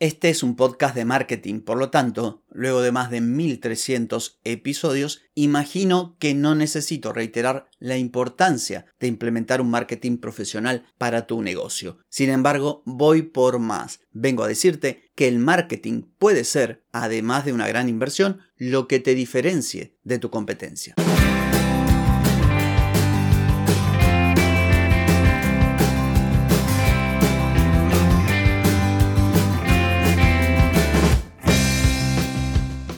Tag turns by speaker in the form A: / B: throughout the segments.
A: Este es un podcast de marketing, por lo tanto, luego de más de 1300 episodios, imagino que no necesito reiterar la importancia de implementar un marketing profesional para tu negocio. Sin embargo, voy por más. Vengo a decirte que el marketing puede ser, además de una gran inversión, lo que te diferencie de tu competencia.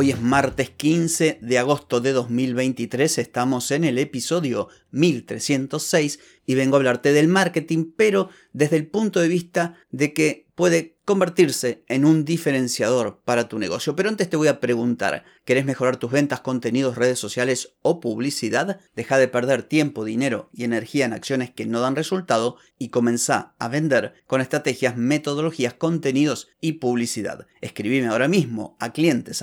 A: Hoy es martes 15 de agosto de 2023, estamos en el episodio 1306 y vengo a hablarte del marketing, pero desde el punto de vista de que puede convertirse en un diferenciador para tu negocio. Pero antes te voy a preguntar, ¿querés mejorar tus ventas, contenidos, redes sociales o publicidad? Deja de perder tiempo, dinero y energía en acciones que no dan resultado y comenzá a vender con estrategias, metodologías, contenidos y publicidad. Escribime ahora mismo a clientes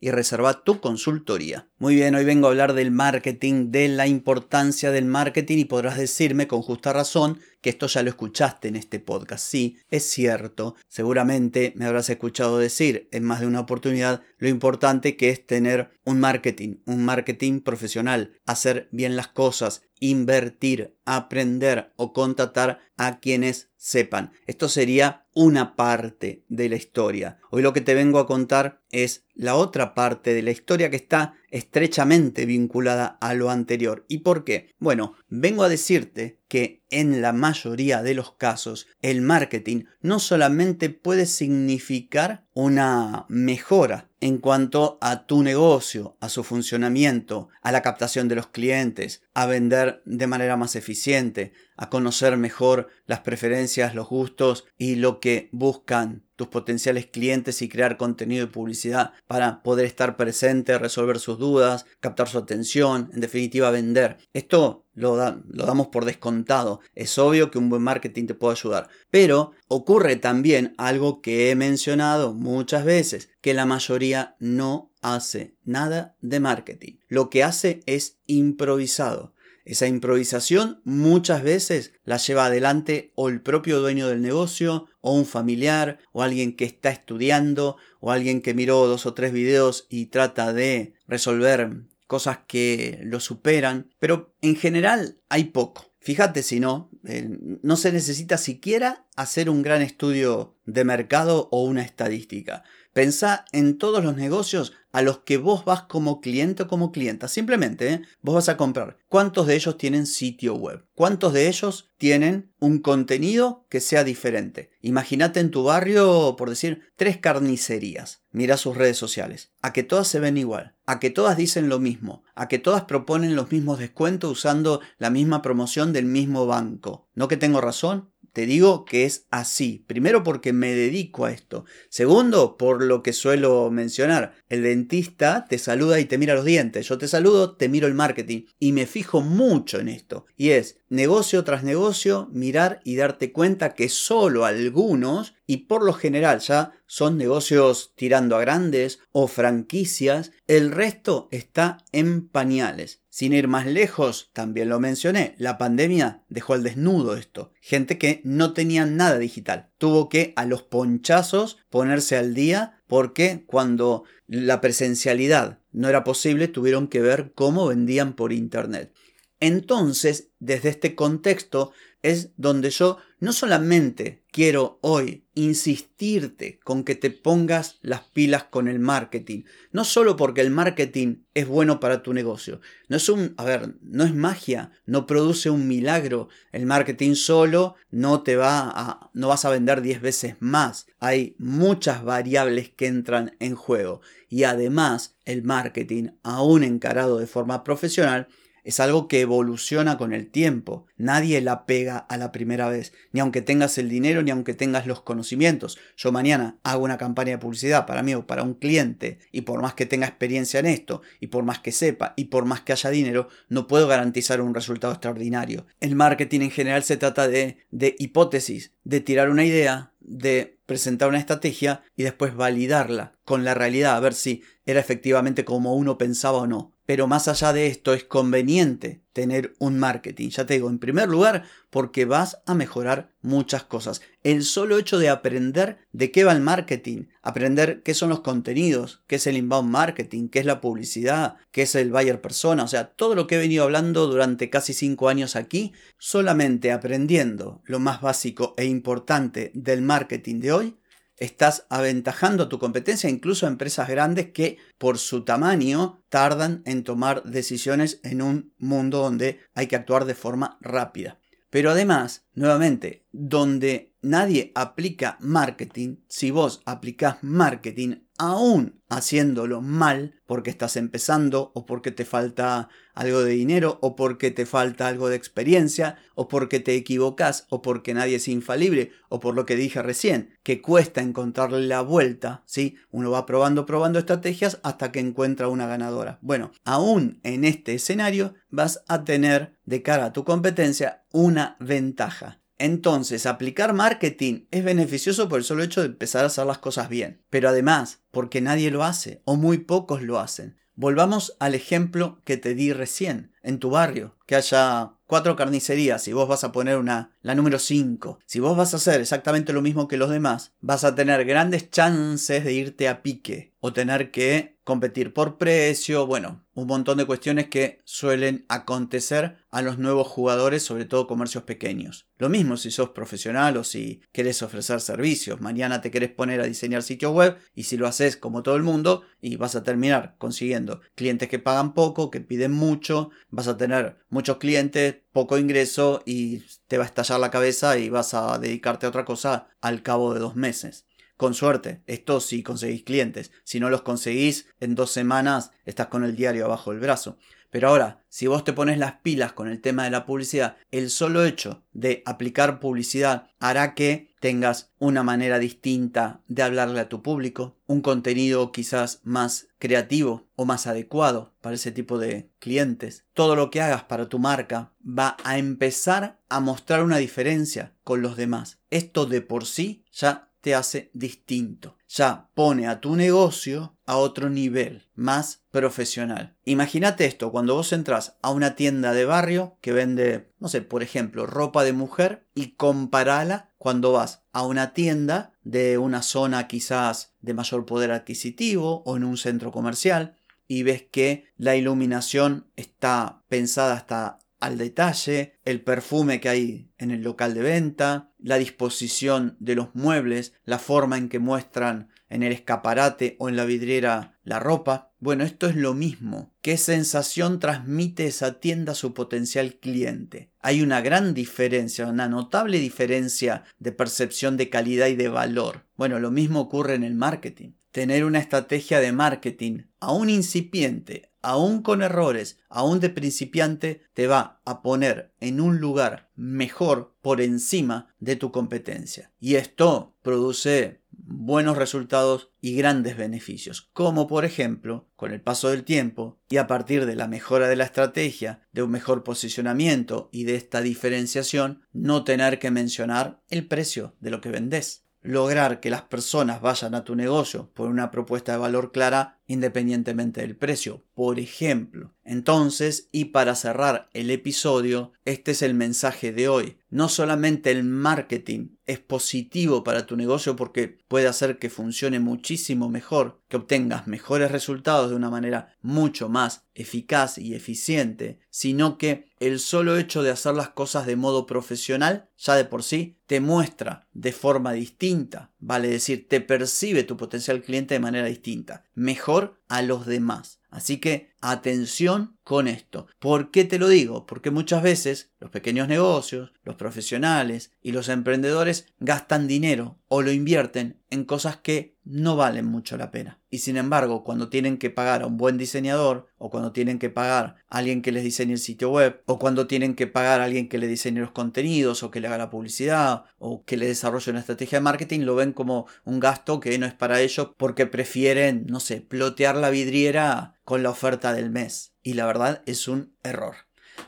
A: y reserva tu consultoría. Muy bien, hoy vengo a hablar del marketing, de la importancia del marketing y podrás decirme con justa razón que esto ya lo escuchaste en este podcast. Sí, es cierto, seguramente me habrás escuchado decir en más de una oportunidad lo importante que es tener un marketing, un marketing profesional, hacer bien las cosas, invertir, aprender o contratar a quienes sepan. Esto sería una parte de la historia. Hoy lo que te vengo a contar es la otra parte de la historia que está estrechamente vinculada a lo anterior. ¿Y por qué? Bueno, vengo a decirte que en la mayoría de los casos el marketing no solamente puede significar una mejora en cuanto a tu negocio, a su funcionamiento, a la captación de los clientes, a vender de manera más eficiente, a conocer mejor las preferencias, los gustos y lo que buscan tus potenciales clientes y crear contenido de publicidad para poder estar presente, resolver sus dudas, captar su atención, en definitiva vender. Esto lo, lo, damos por descontado. Es obvio que un buen marketing te puede ayudar. Pero ocurre también algo que he mencionado muchas veces, que la mayoría no hace nada de marketing. Lo que hace es improvisado. Esa improvisación muchas veces la lleva adelante o el propio dueño del negocio, o un familiar, o alguien que está estudiando, o alguien que miró dos o tres videos y trata de resolver cosas que lo superan, pero en general hay poco. Fíjate si no, eh, no se necesita siquiera hacer un gran estudio de mercado o una estadística. Pensá en todos los negocios a los que vos vas como cliente o como clienta. Simplemente, ¿eh? vos vas a comprar. ¿Cuántos de ellos tienen sitio web? ¿Cuántos de ellos tienen un contenido que sea diferente? Imagínate en tu barrio, por decir, tres carnicerías. Mira sus redes sociales. A que todas se ven igual. A que todas dicen lo mismo. A que todas proponen los mismos descuentos usando la misma promoción del mismo banco. ¿No que tengo razón? Te digo que es así. Primero porque me dedico a esto. Segundo, por lo que suelo mencionar. El dentista te saluda y te mira los dientes. Yo te saludo, te miro el marketing. Y me fijo mucho en esto. Y es negocio tras negocio, mirar y darte cuenta que solo algunos, y por lo general ya son negocios tirando a grandes o franquicias, el resto está en pañales. Sin ir más lejos, también lo mencioné, la pandemia dejó al desnudo esto. Gente que no tenía nada digital. Tuvo que a los ponchazos ponerse al día porque cuando la presencialidad no era posible tuvieron que ver cómo vendían por internet. Entonces, desde este contexto, es donde yo no solamente quiero hoy insistirte con que te pongas las pilas con el marketing, no solo porque el marketing es bueno para tu negocio, no es un, a ver, no es magia, no produce un milagro, el marketing solo no te va a, no vas a vender 10 veces más, hay muchas variables que entran en juego y además el marketing, aún encarado de forma profesional, es algo que evoluciona con el tiempo. Nadie la pega a la primera vez, ni aunque tengas el dinero, ni aunque tengas los conocimientos. Yo mañana hago una campaña de publicidad para mí o para un cliente, y por más que tenga experiencia en esto, y por más que sepa, y por más que haya dinero, no puedo garantizar un resultado extraordinario. El marketing en general se trata de, de hipótesis, de tirar una idea, de presentar una estrategia y después validarla con la realidad, a ver si era efectivamente como uno pensaba o no. Pero más allá de esto es conveniente tener un marketing. Ya te digo, en primer lugar, porque vas a mejorar muchas cosas. El solo hecho de aprender de qué va el marketing, aprender qué son los contenidos, qué es el inbound marketing, qué es la publicidad, qué es el buyer persona, o sea, todo lo que he venido hablando durante casi cinco años aquí, solamente aprendiendo lo más básico e importante del marketing de hoy, estás aventajando a tu competencia, incluso a empresas grandes que por su tamaño tardan en tomar decisiones en un mundo donde hay que actuar de forma rápida. Pero además, nuevamente, donde nadie aplica marketing, si vos aplicás marketing aún haciéndolo mal, porque estás empezando o porque te falta algo de dinero o porque te falta algo de experiencia o porque te equivocas o porque nadie es infalible o por lo que dije recién, que cuesta encontrarle la vuelta, ¿sí? Uno va probando, probando estrategias hasta que encuentra una ganadora. Bueno, aún en este escenario vas a tener de cara a tu competencia una ventaja. Entonces, aplicar marketing es beneficioso por el solo hecho de empezar a hacer las cosas bien. Pero además, porque nadie lo hace o muy pocos lo hacen. Volvamos al ejemplo que te di recién. En tu barrio, que haya cuatro carnicerías y vos vas a poner una, la número 5. Si vos vas a hacer exactamente lo mismo que los demás, vas a tener grandes chances de irte a pique o tener que competir por precio, bueno, un montón de cuestiones que suelen acontecer a los nuevos jugadores, sobre todo comercios pequeños. Lo mismo si sos profesional o si querés ofrecer servicios. Mañana te querés poner a diseñar sitio web y si lo haces como todo el mundo y vas a terminar consiguiendo clientes que pagan poco, que piden mucho, vas a tener muchos clientes, poco ingreso y te va a estallar la cabeza y vas a dedicarte a otra cosa al cabo de dos meses. Con suerte, esto si conseguís clientes. Si no los conseguís, en dos semanas estás con el diario abajo del brazo. Pero ahora, si vos te pones las pilas con el tema de la publicidad, el solo hecho de aplicar publicidad hará que tengas una manera distinta de hablarle a tu público, un contenido quizás más creativo o más adecuado para ese tipo de clientes. Todo lo que hagas para tu marca va a empezar a mostrar una diferencia con los demás. Esto de por sí ya te hace distinto. Ya pone a tu negocio a otro nivel, más profesional. Imagínate esto, cuando vos entras a una tienda de barrio que vende, no sé, por ejemplo, ropa de mujer y comparala cuando vas a una tienda de una zona quizás de mayor poder adquisitivo o en un centro comercial y ves que la iluminación está pensada hasta al detalle, el perfume que hay en el local de venta, la disposición de los muebles, la forma en que muestran en el escaparate o en la vidriera la ropa. Bueno, esto es lo mismo. ¿Qué sensación transmite esa tienda a su potencial cliente? Hay una gran diferencia, una notable diferencia de percepción de calidad y de valor. Bueno, lo mismo ocurre en el marketing. Tener una estrategia de marketing, aún incipiente, aún con errores, aún de principiante, te va a poner en un lugar mejor por encima de tu competencia. Y esto produce buenos resultados y grandes beneficios, como por ejemplo, con el paso del tiempo y a partir de la mejora de la estrategia, de un mejor posicionamiento y de esta diferenciación, no tener que mencionar el precio de lo que vendes. Lograr que las personas vayan a tu negocio por una propuesta de valor clara independientemente del precio, por ejemplo. Entonces, y para cerrar el episodio, este es el mensaje de hoy. No solamente el marketing es positivo para tu negocio porque puede hacer que funcione muchísimo mejor, que obtengas mejores resultados de una manera mucho más eficaz y eficiente, sino que el solo hecho de hacer las cosas de modo profesional ya de por sí te muestra de forma distinta, vale decir, te percibe tu potencial cliente de manera distinta, mejor a los demás. Así que atención con esto. ¿Por qué te lo digo? Porque muchas veces los pequeños negocios, los profesionales y los emprendedores gastan dinero o lo invierten en cosas que no valen mucho la pena. Y sin embargo, cuando tienen que pagar a un buen diseñador, o cuando tienen que pagar a alguien que les diseñe el sitio web, o cuando tienen que pagar a alguien que le diseñe los contenidos, o que le haga la publicidad, o que le desarrolle una estrategia de marketing, lo ven como un gasto que no es para ellos porque prefieren, no sé, plotear la vidriera con la oferta del mes. Y la verdad es un error.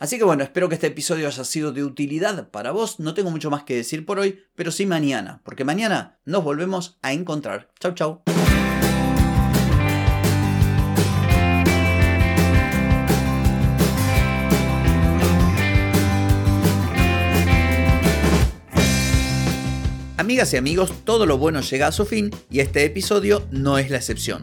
A: Así que bueno, espero que este episodio haya sido de utilidad para vos. No tengo mucho más que decir por hoy, pero sí mañana, porque mañana nos volvemos a encontrar. Chau, chau. Amigas y amigos, todo lo bueno llega a su fin y este episodio no es la excepción.